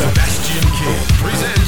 Sebastian King presents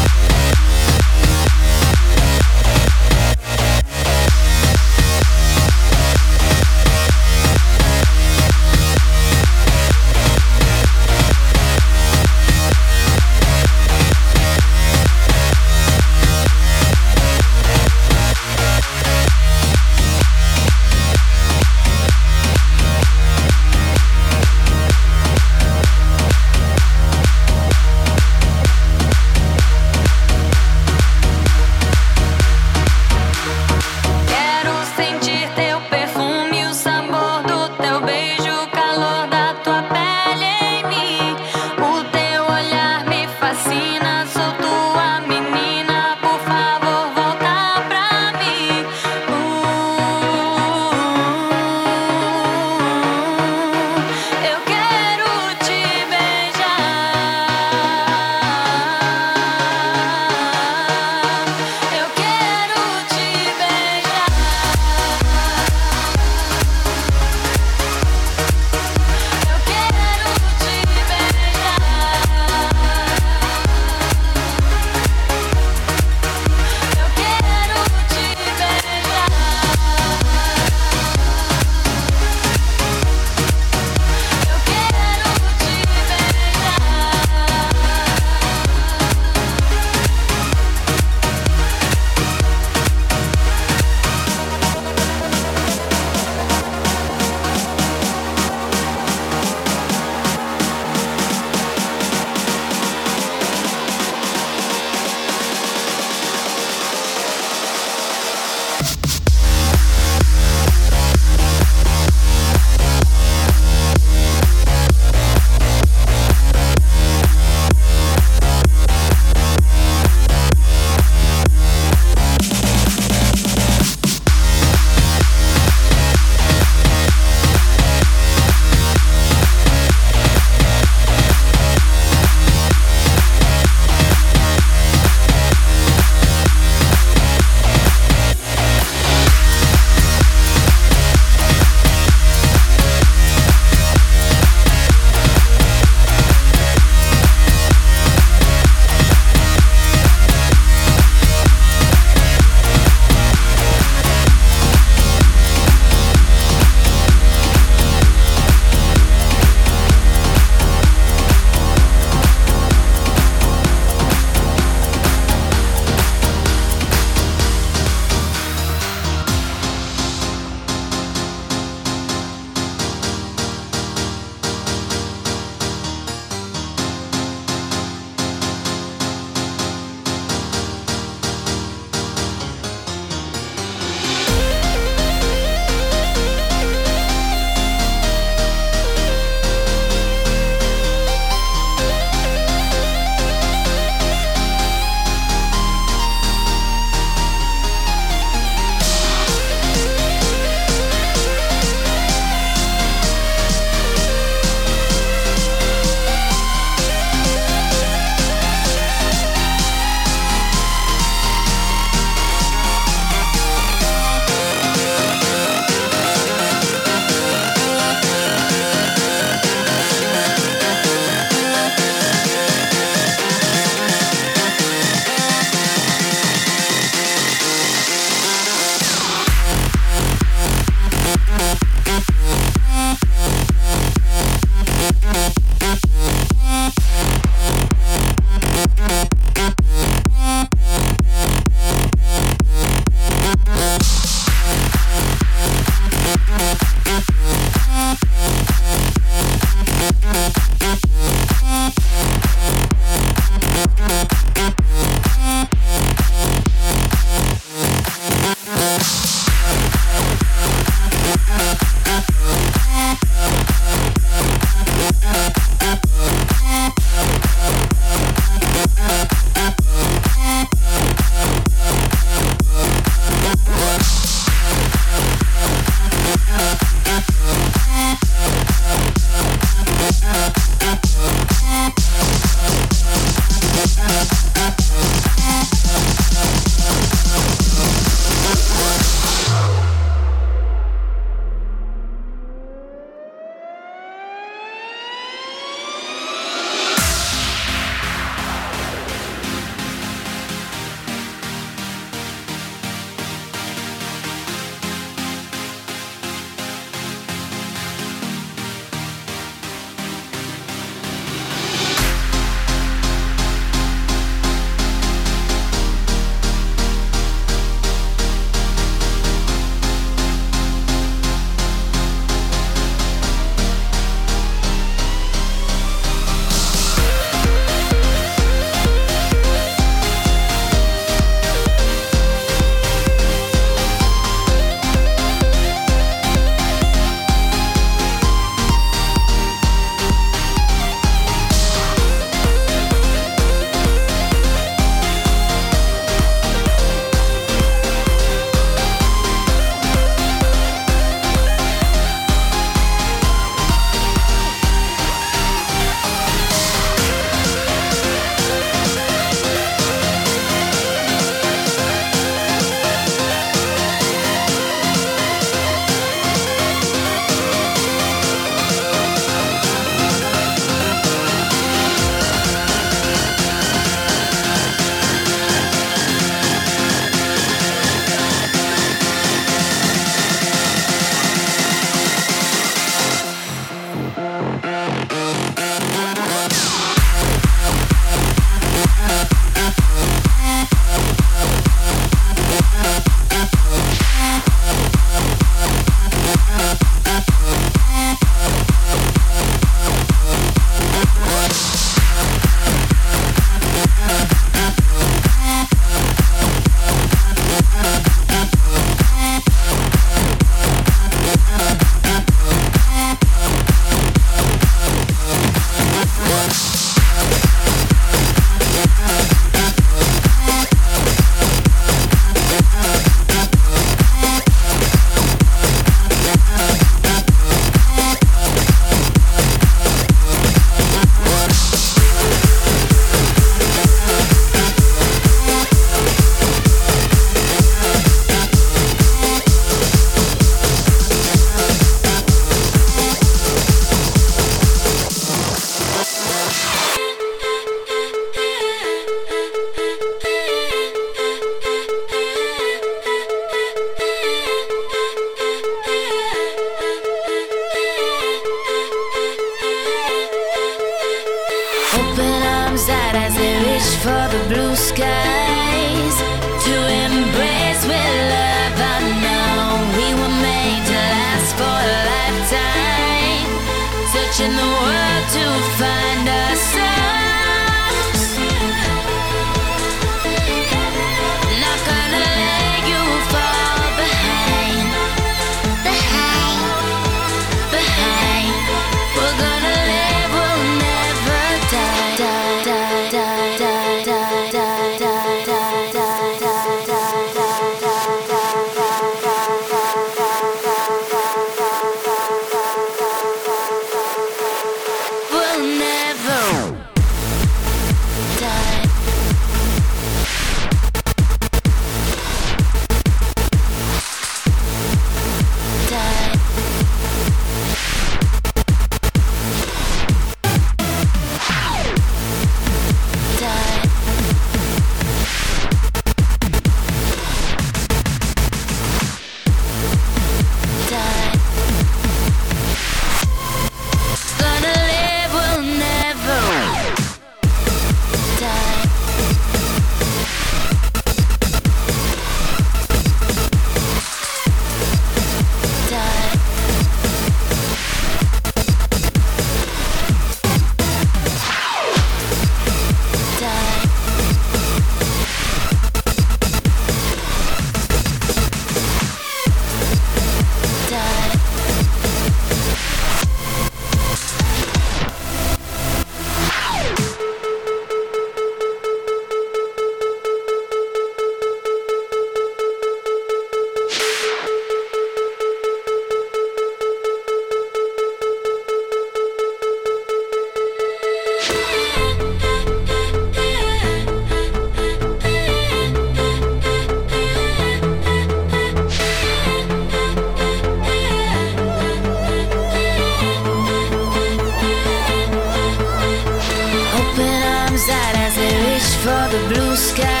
blue sky.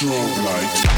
strong light.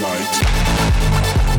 night.